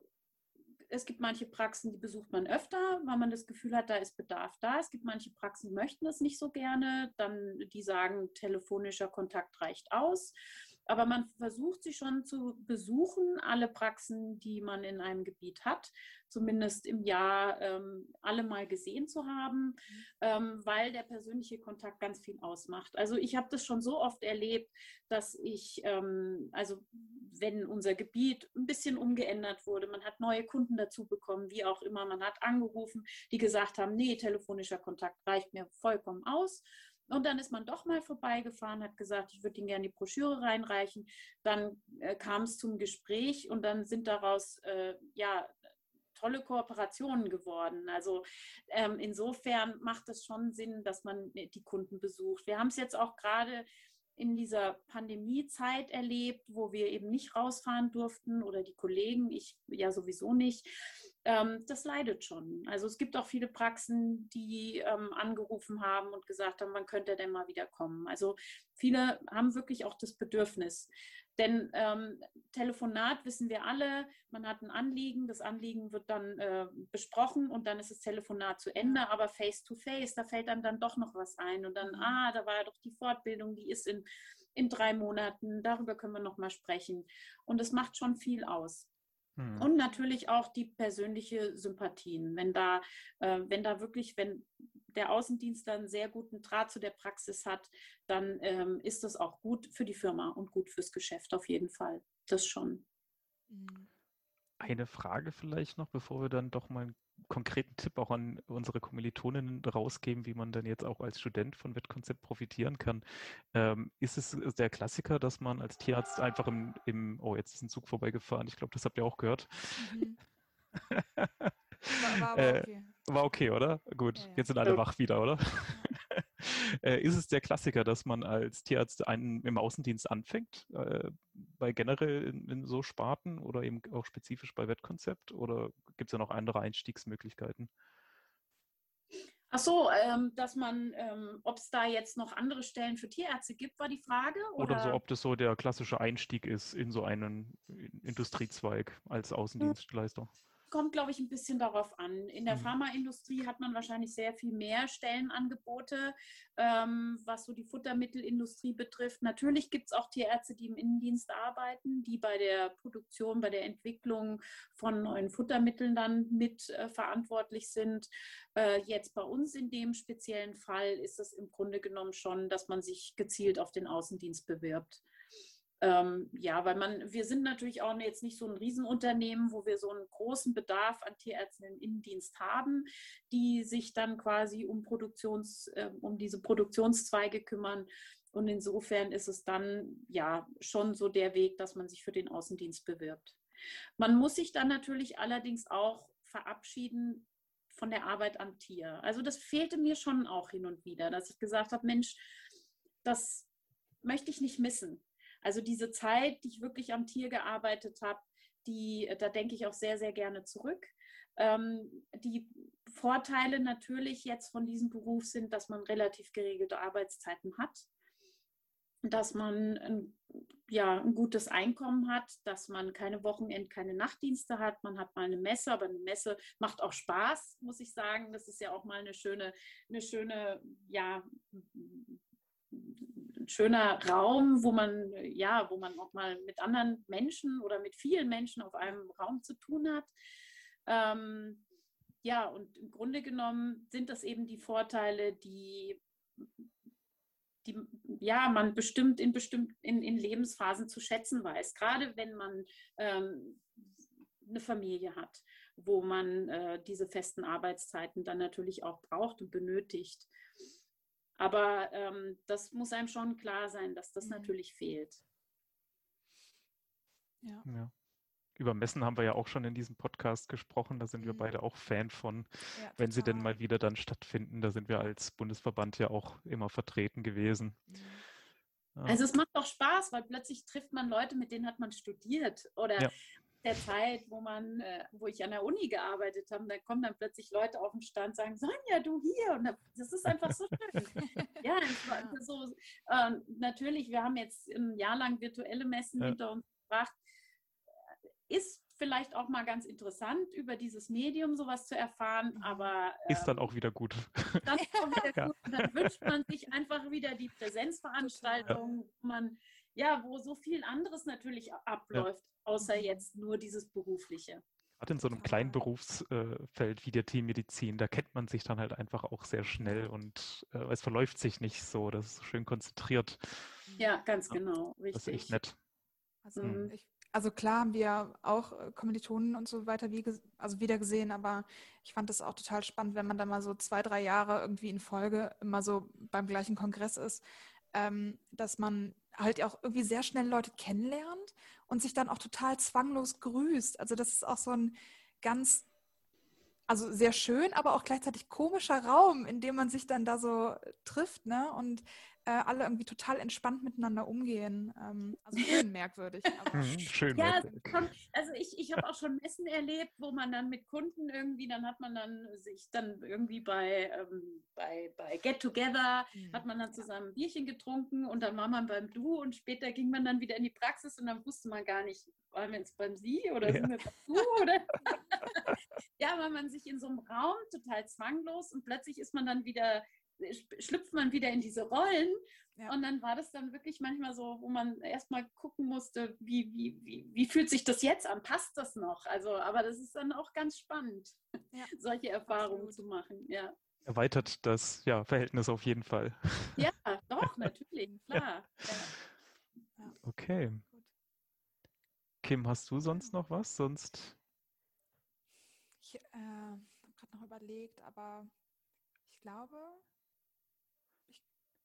es gibt manche Praxen, die besucht man öfter, weil man das Gefühl hat, da ist Bedarf da. Es gibt manche Praxen, die möchten das nicht so gerne. Dann die sagen, telefonischer Kontakt reicht aus. Aber man versucht sie schon zu besuchen, alle Praxen, die man in einem Gebiet hat, zumindest im Jahr ähm, alle mal gesehen zu haben, mhm. ähm, weil der persönliche Kontakt ganz viel ausmacht. Also ich habe das schon so oft erlebt, dass ich, ähm, also wenn unser Gebiet ein bisschen umgeändert wurde, man hat neue Kunden dazu bekommen, wie auch immer, man hat angerufen, die gesagt haben, nee, telefonischer Kontakt reicht mir vollkommen aus. Und dann ist man doch mal vorbeigefahren, hat gesagt, ich würde Ihnen gerne die Broschüre reinreichen. Dann äh, kam es zum Gespräch und dann sind daraus äh, ja tolle Kooperationen geworden. Also ähm, insofern macht es schon Sinn, dass man die Kunden besucht. Wir haben es jetzt auch gerade in dieser Pandemiezeit erlebt, wo wir eben nicht rausfahren durften oder die Kollegen, ich ja sowieso nicht. Ähm, das leidet schon. Also es gibt auch viele Praxen, die ähm, angerufen haben und gesagt haben, wann könnte er denn mal wieder kommen. Also viele haben wirklich auch das Bedürfnis. Denn ähm, Telefonat wissen wir alle, man hat ein Anliegen, das Anliegen wird dann äh, besprochen und dann ist das Telefonat zu Ende, aber face-to-face, -face, da fällt einem dann doch noch was ein und dann, mhm. ah, da war ja doch die Fortbildung, die ist in, in drei Monaten, darüber können wir noch mal sprechen. Und es macht schon viel aus. Mhm. Und natürlich auch die persönliche Sympathien. Wenn da, äh, wenn da wirklich, wenn der Außendienst einen sehr guten Draht zu der Praxis hat, dann ähm, ist das auch gut für die Firma und gut fürs Geschäft auf jeden Fall. Das schon. Mhm. Eine Frage vielleicht noch, bevor wir dann doch mal einen konkreten Tipp auch an unsere Kommilitoninnen rausgeben, wie man dann jetzt auch als Student von Wettkonzept profitieren kann. Ähm, ist es der Klassiker, dass man als Tierarzt einfach im, im oh, jetzt ist ein Zug vorbeigefahren, ich glaube, das habt ihr auch gehört. Mhm. War, war, äh, okay. War okay, oder? Gut, ja, ja. jetzt sind alle wach wieder, oder? äh, ist es der Klassiker, dass man als Tierarzt einen im Außendienst anfängt, äh, bei generell in, in, so Sparten oder eben auch spezifisch bei Wettkonzept? Oder gibt es da noch andere Einstiegsmöglichkeiten? Ach so, ähm, dass man, ähm, ob es da jetzt noch andere Stellen für Tierärzte gibt, war die Frage? Oder? oder, so, ob das so der klassische Einstieg ist in so einen Industriezweig als hm. Außendienstleister kommt, glaube ich, ein bisschen darauf an. In der mhm. Pharmaindustrie hat man wahrscheinlich sehr viel mehr Stellenangebote, ähm, was so die Futtermittelindustrie betrifft. Natürlich gibt es auch Tierärzte, die im Innendienst arbeiten, die bei der Produktion, bei der Entwicklung von neuen Futtermitteln dann mit äh, verantwortlich sind. Äh, jetzt bei uns in dem speziellen Fall ist es im Grunde genommen schon, dass man sich gezielt auf den Außendienst bewirbt. Ähm, ja, weil man, wir sind natürlich auch jetzt nicht so ein Riesenunternehmen, wo wir so einen großen Bedarf an Tierärzten im Innendienst haben, die sich dann quasi um Produktions, äh, um diese Produktionszweige kümmern. Und insofern ist es dann ja schon so der Weg, dass man sich für den Außendienst bewirbt. Man muss sich dann natürlich allerdings auch verabschieden von der Arbeit am Tier. Also das fehlte mir schon auch hin und wieder, dass ich gesagt habe, Mensch, das möchte ich nicht missen. Also diese Zeit, die ich wirklich am Tier gearbeitet habe, die, da denke ich auch sehr, sehr gerne zurück. Ähm, die Vorteile natürlich jetzt von diesem Beruf sind, dass man relativ geregelte Arbeitszeiten hat, dass man ein, ja, ein gutes Einkommen hat, dass man keine Wochenend-, keine Nachtdienste hat. Man hat mal eine Messe, aber eine Messe macht auch Spaß, muss ich sagen. Das ist ja auch mal eine schöne, eine schöne ja, schöner Raum, wo man, ja, wo man auch mal mit anderen Menschen oder mit vielen Menschen auf einem Raum zu tun hat. Ähm, ja, und im Grunde genommen sind das eben die Vorteile, die, die ja, man bestimmt in, bestimmt in, in Lebensphasen zu schätzen weiß. Gerade wenn man ähm, eine Familie hat, wo man äh, diese festen Arbeitszeiten dann natürlich auch braucht und benötigt. Aber ähm, das muss einem schon klar sein, dass das mhm. natürlich fehlt. Ja. ja. Über Messen haben wir ja auch schon in diesem Podcast gesprochen. Da sind mhm. wir beide auch Fan von, ja, wenn sie denn mal wieder dann stattfinden. Da sind wir als Bundesverband ja auch immer vertreten gewesen. Mhm. Also es macht auch Spaß, weil plötzlich trifft man Leute, mit denen hat man studiert oder ja der Zeit, wo man, äh, wo ich an der Uni gearbeitet habe, da kommen dann plötzlich Leute auf den Stand und sagen, Sonja, du hier. Und das ist einfach so schön. ja, so, äh, natürlich, wir haben jetzt ein Jahr lang virtuelle Messen ja. hinter uns gebracht. Ist vielleicht auch mal ganz interessant, über dieses Medium sowas zu erfahren, aber ähm, ist dann ähm, auch wieder gut. Dann, wieder ja. gut. dann wünscht man sich einfach wieder die Präsenzveranstaltung, wo man ja, wo so viel anderes natürlich abläuft, ja. Außer jetzt nur dieses berufliche. Gerade in so einem kleinen Berufsfeld wie der Tiermedizin, da kennt man sich dann halt einfach auch sehr schnell und äh, es verläuft sich nicht so, das ist so schön konzentriert. Ja, ganz genau, richtig. Das ist echt nett. Also, mhm. ich, also klar haben wir auch äh, Kommilitonen und so weiter wie, also wieder gesehen, aber ich fand das auch total spannend, wenn man dann mal so zwei, drei Jahre irgendwie in Folge immer so beim gleichen Kongress ist, ähm, dass man halt auch irgendwie sehr schnell Leute kennenlernt und sich dann auch total zwanglos grüßt. Also das ist auch so ein ganz, also sehr schön, aber auch gleichzeitig komischer Raum, in dem man sich dann da so trifft. Ne? Und äh, alle irgendwie total entspannt miteinander umgehen. Ähm, also schön merkwürdig. Mhm, schön. Ja, also ich, ich habe auch schon Messen erlebt, wo man dann mit Kunden irgendwie, dann hat man dann sich dann irgendwie bei, ähm, bei, bei Get Together, mhm. hat man dann zusammen ein Bierchen getrunken und dann war man beim Du und später ging man dann wieder in die Praxis und dann wusste man gar nicht, waren wir jetzt beim Sie oder ja. sind wir beim Du? Oder? ja, weil man sich in so einem Raum total zwanglos und plötzlich ist man dann wieder schlüpft man wieder in diese Rollen. Ja. Und dann war das dann wirklich manchmal so, wo man erstmal gucken musste, wie, wie, wie, wie fühlt sich das jetzt an? Passt das noch? Also, aber das ist dann auch ganz spannend, ja. solche Erfahrungen Absolut. zu machen. Ja. Erweitert das ja, Verhältnis auf jeden Fall. Ja, doch, natürlich, klar. Ja. Okay. Kim, hast du sonst noch was? Sonst. Ich äh, habe gerade noch überlegt, aber ich glaube,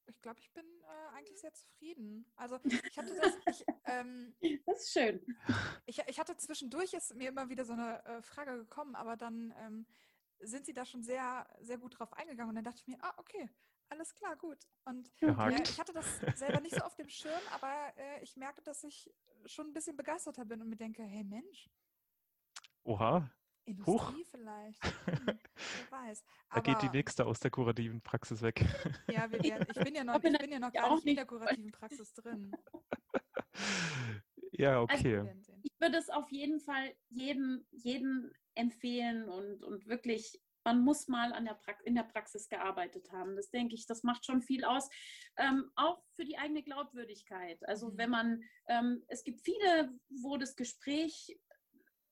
ich glaube, ich bin äh, eigentlich sehr zufrieden. Also ich hatte das. Ich, ähm, das ist schön. Ich, ich, hatte zwischendurch ist mir immer wieder so eine äh, Frage gekommen, aber dann ähm, sind sie da schon sehr, sehr gut drauf eingegangen und dann dachte ich mir, ah, okay, alles klar, gut. Und äh, ich hatte das selber nicht so auf dem Schirm, aber äh, ich merke, dass ich schon ein bisschen begeisterter bin und mir denke, hey Mensch. Oha, Industrie Huch. vielleicht. Hm, wer weiß. Aber, da geht die nächste aus der kurativen Praxis weg. Ja, wir werden, ich bin ja noch, ich bin ja noch gar nicht in der kurativen Praxis drin. Ja, also, okay. Also, ich würde es auf jeden Fall jedem, jedem empfehlen und, und wirklich, man muss mal an der in der Praxis gearbeitet haben. Das denke ich, das macht schon viel aus. Ähm, auch für die eigene Glaubwürdigkeit. Also mhm. wenn man, ähm, es gibt viele, wo das Gespräch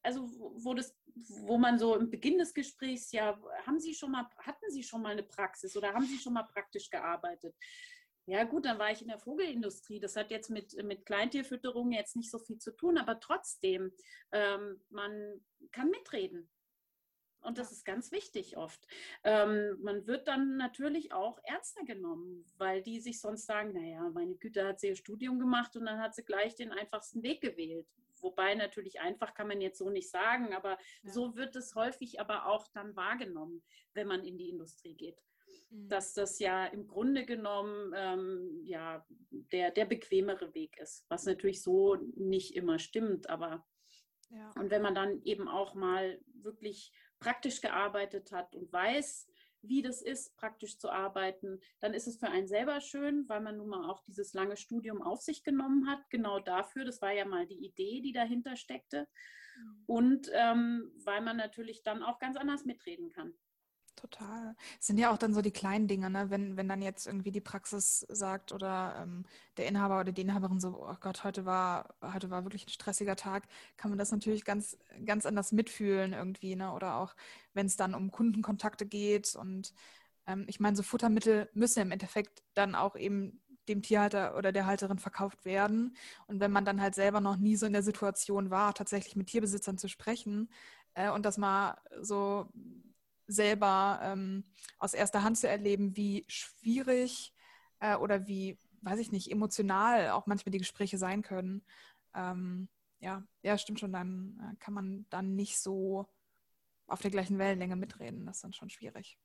also wo das, wo man so im Beginn des Gesprächs ja, haben Sie schon mal, hatten Sie schon mal eine Praxis oder haben Sie schon mal praktisch gearbeitet? Ja gut, dann war ich in der Vogelindustrie. Das hat jetzt mit, mit Kleintierfütterung jetzt nicht so viel zu tun, aber trotzdem, ähm, man kann mitreden. Und das ist ganz wichtig oft. Ähm, man wird dann natürlich auch ernster genommen, weil die sich sonst sagen, naja, meine Güte hat sie ihr Studium gemacht und dann hat sie gleich den einfachsten Weg gewählt. Wobei natürlich einfach kann man jetzt so nicht sagen, aber ja. so wird es häufig aber auch dann wahrgenommen, wenn man in die Industrie geht. Mhm. Dass das ja im Grunde genommen ähm, ja, der, der bequemere Weg ist, was natürlich so nicht immer stimmt, aber ja. und wenn man dann eben auch mal wirklich praktisch gearbeitet hat und weiß, wie das ist, praktisch zu arbeiten, dann ist es für einen selber schön, weil man nun mal auch dieses lange Studium auf sich genommen hat, genau dafür. Das war ja mal die Idee, die dahinter steckte. Mhm. Und ähm, weil man natürlich dann auch ganz anders mitreden kann. Total. Es sind ja auch dann so die kleinen Dinge, ne? wenn, wenn dann jetzt irgendwie die Praxis sagt oder ähm, der Inhaber oder die Inhaberin so, oh Gott, heute war, heute war wirklich ein stressiger Tag, kann man das natürlich ganz, ganz anders mitfühlen irgendwie. Ne? Oder auch, wenn es dann um Kundenkontakte geht und ähm, ich meine, so Futtermittel müssen im Endeffekt dann auch eben dem Tierhalter oder der Halterin verkauft werden. Und wenn man dann halt selber noch nie so in der Situation war, tatsächlich mit Tierbesitzern zu sprechen äh, und das mal so selber ähm, aus erster Hand zu erleben, wie schwierig äh, oder wie, weiß ich nicht, emotional auch manchmal die Gespräche sein können. Ähm, ja, ja, stimmt schon, dann äh, kann man dann nicht so auf der gleichen Wellenlänge mitreden. Das ist dann schon schwierig.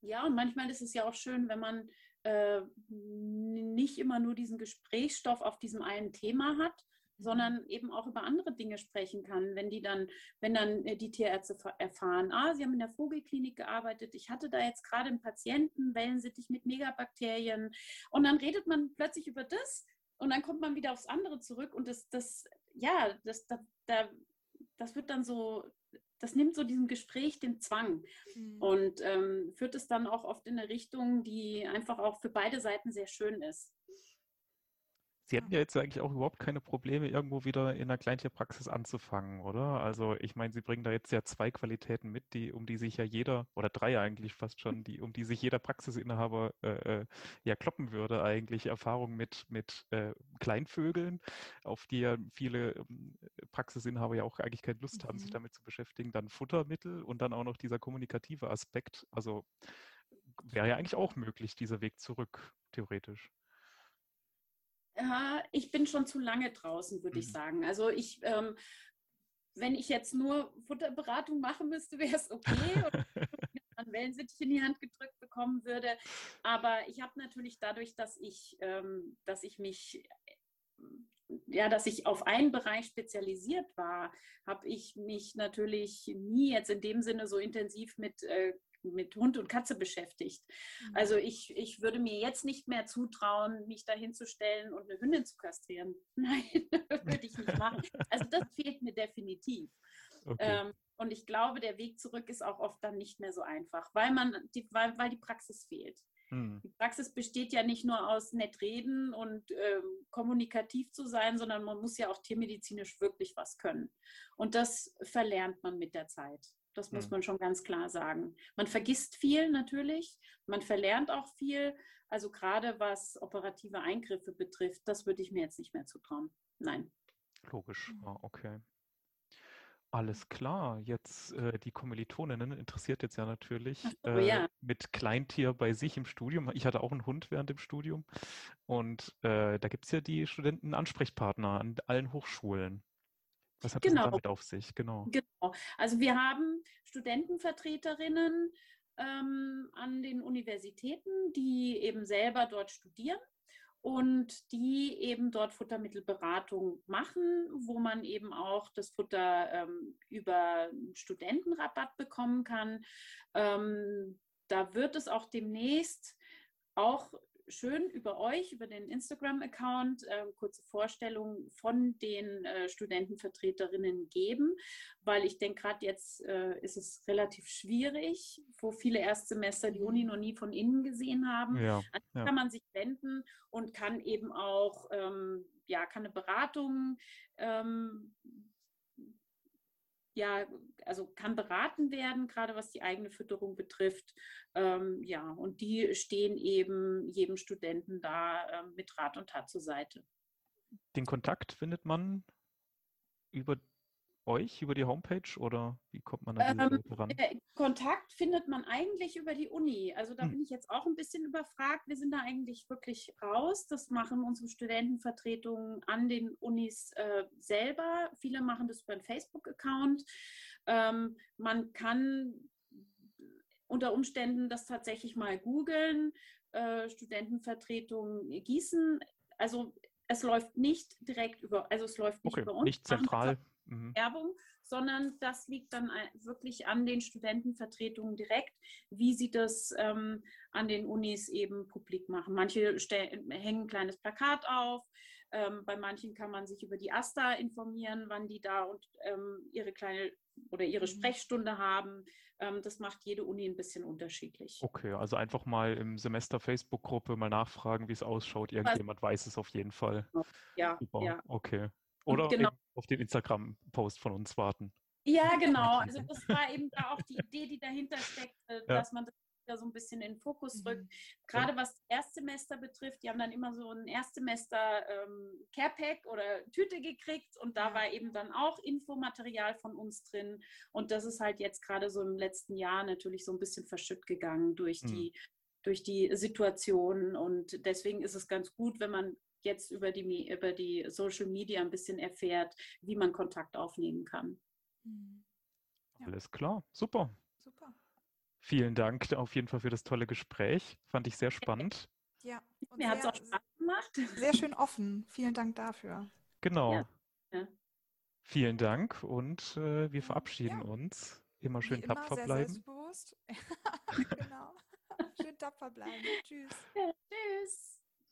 Ja, und manchmal ist es ja auch schön, wenn man äh, nicht immer nur diesen Gesprächsstoff auf diesem einen Thema hat, sondern eben auch über andere Dinge sprechen kann, wenn die dann, wenn dann äh, die Tierärzte erfahren, ah, sie haben in der Vogelklinik gearbeitet, ich hatte da jetzt gerade einen Patienten, Wellensittich mit Megabakterien und dann redet man plötzlich über das und dann kommt man wieder aufs andere zurück und das, das, ja, das, da, da, das wird dann so, das nimmt so diesem Gespräch den Zwang mhm. und ähm, führt es dann auch oft in eine Richtung, die einfach auch für beide Seiten sehr schön ist. Sie hätten ja jetzt eigentlich auch überhaupt keine Probleme, irgendwo wieder in einer Kleintierpraxis anzufangen, oder? Also ich meine, Sie bringen da jetzt ja zwei Qualitäten mit, die, um die sich ja jeder, oder drei eigentlich fast schon, die, um die sich jeder Praxisinhaber äh, äh ja kloppen würde, eigentlich Erfahrung mit, mit äh, Kleinvögeln, auf die ja viele ähm, Praxisinhaber ja auch eigentlich keine Lust mhm. haben, sich mhm. damit zu beschäftigen. Dann Futtermittel und dann auch noch dieser kommunikative Aspekt. Also wäre ja eigentlich auch möglich, dieser Weg zurück, theoretisch. Ja, ich bin schon zu lange draußen, würde mhm. ich sagen. Also ich, ähm, wenn ich jetzt nur Futterberatung machen müsste, wäre es okay. Und Wellensittich in die Hand gedrückt bekommen würde. Aber ich habe natürlich dadurch, dass ich, ähm, dass ich mich ja, dass ich auf einen Bereich spezialisiert war, habe ich mich natürlich nie jetzt in dem Sinne so intensiv mit, äh, mit Hund und Katze beschäftigt. Mhm. Also ich, ich würde mir jetzt nicht mehr zutrauen, mich da hinzustellen und eine Hündin zu kastrieren. Nein, würde ich nicht machen. Also das fehlt mir definitiv. Okay. Ähm, und ich glaube, der Weg zurück ist auch oft dann nicht mehr so einfach, weil man die, weil, weil die Praxis fehlt. Hm. Die Praxis besteht ja nicht nur aus nett reden und ähm, kommunikativ zu sein, sondern man muss ja auch tiermedizinisch wirklich was können. Und das verlernt man mit der Zeit. Das muss hm. man schon ganz klar sagen. Man vergisst viel natürlich, man verlernt auch viel. Also gerade was operative Eingriffe betrifft, das würde ich mir jetzt nicht mehr zutrauen. Nein. Logisch, ah, okay. Alles klar, jetzt äh, die Kommilitoninnen interessiert jetzt ja natürlich so, äh, ja. mit Kleintier bei sich im Studium. Ich hatte auch einen Hund während dem Studium und äh, da gibt es ja die Studenten-Ansprechpartner an allen Hochschulen. Was hat genau. das damit auf sich? Genau. Genau. Also wir haben Studentenvertreterinnen ähm, an den Universitäten, die eben selber dort studieren und die eben dort Futtermittelberatung machen, wo man eben auch das Futter ähm, über Studentenrabatt bekommen kann. Ähm, da wird es auch demnächst auch schön über euch, über den Instagram-Account, äh, kurze Vorstellungen von den äh, Studentenvertreterinnen geben, weil ich denke, gerade jetzt äh, ist es relativ schwierig, wo viele Erstsemester die Uni noch nie von innen gesehen haben. Ja, An ja. kann man sich wenden und kann eben auch, ähm, ja, kann eine Beratung ähm, ja, also kann beraten werden, gerade was die eigene Fütterung betrifft. Ähm, ja, und die stehen eben jedem Studenten da äh, mit Rat und Tat zur Seite. Den Kontakt findet man über euch über die Homepage oder wie kommt man an diese ähm, ran? Äh, Kontakt findet man eigentlich über die Uni. Also da hm. bin ich jetzt auch ein bisschen überfragt. Wir sind da eigentlich wirklich raus. Das machen unsere Studentenvertretungen an den Unis äh, selber. Viele machen das über einen Facebook-Account. Ähm, man kann unter Umständen das tatsächlich mal googeln. Äh, Studentenvertretung Gießen. Also es läuft nicht direkt über, also es läuft nicht okay, über uns. Nicht zentral mhm. Werbung, sondern das liegt dann wirklich an den Studentenvertretungen direkt, wie sie das ähm, an den Unis eben publik machen. Manche hängen ein kleines Plakat auf, ähm, bei manchen kann man sich über die AStA informieren, wann die da und ähm, ihre kleine oder ihre mhm. Sprechstunde haben. Ähm, das macht jede Uni ein bisschen unterschiedlich. Okay, also einfach mal im Semester Facebook-Gruppe mal nachfragen, wie es ausschaut. Irgendjemand weiß es auf jeden Fall. Ja, Super. ja. Okay. Oder genau. auf den Instagram-Post von uns warten. Ja, genau. Also das war eben da auch die Idee, die dahinter steckt, äh, ja. dass man das wieder so ein bisschen in den Fokus rückt. Mhm. Gerade was Erstsemester betrifft, die haben dann immer so ein Erstsemester ähm, Carepack oder Tüte gekriegt und da war eben dann auch Infomaterial von uns drin. Und das ist halt jetzt gerade so im letzten Jahr natürlich so ein bisschen verschütt gegangen durch mhm. die durch die Situation und deswegen ist es ganz gut, wenn man jetzt über die, über die Social Media ein bisschen erfährt, wie man Kontakt aufnehmen kann. Mhm. Ja. Alles klar, super. Super. Vielen Dank auf jeden Fall für das tolle Gespräch. Fand ich sehr spannend. Ja, mir hat es auch Spaß gemacht. Sehr schön offen. Vielen Dank dafür. Genau. Ja. Ja. Vielen Dank und äh, wir verabschieden ja. uns. Immer schön Wie tapfer immer, bleiben. Sehr selbstbewusst. genau. schön tapfer bleiben. Tschüss. tschüss.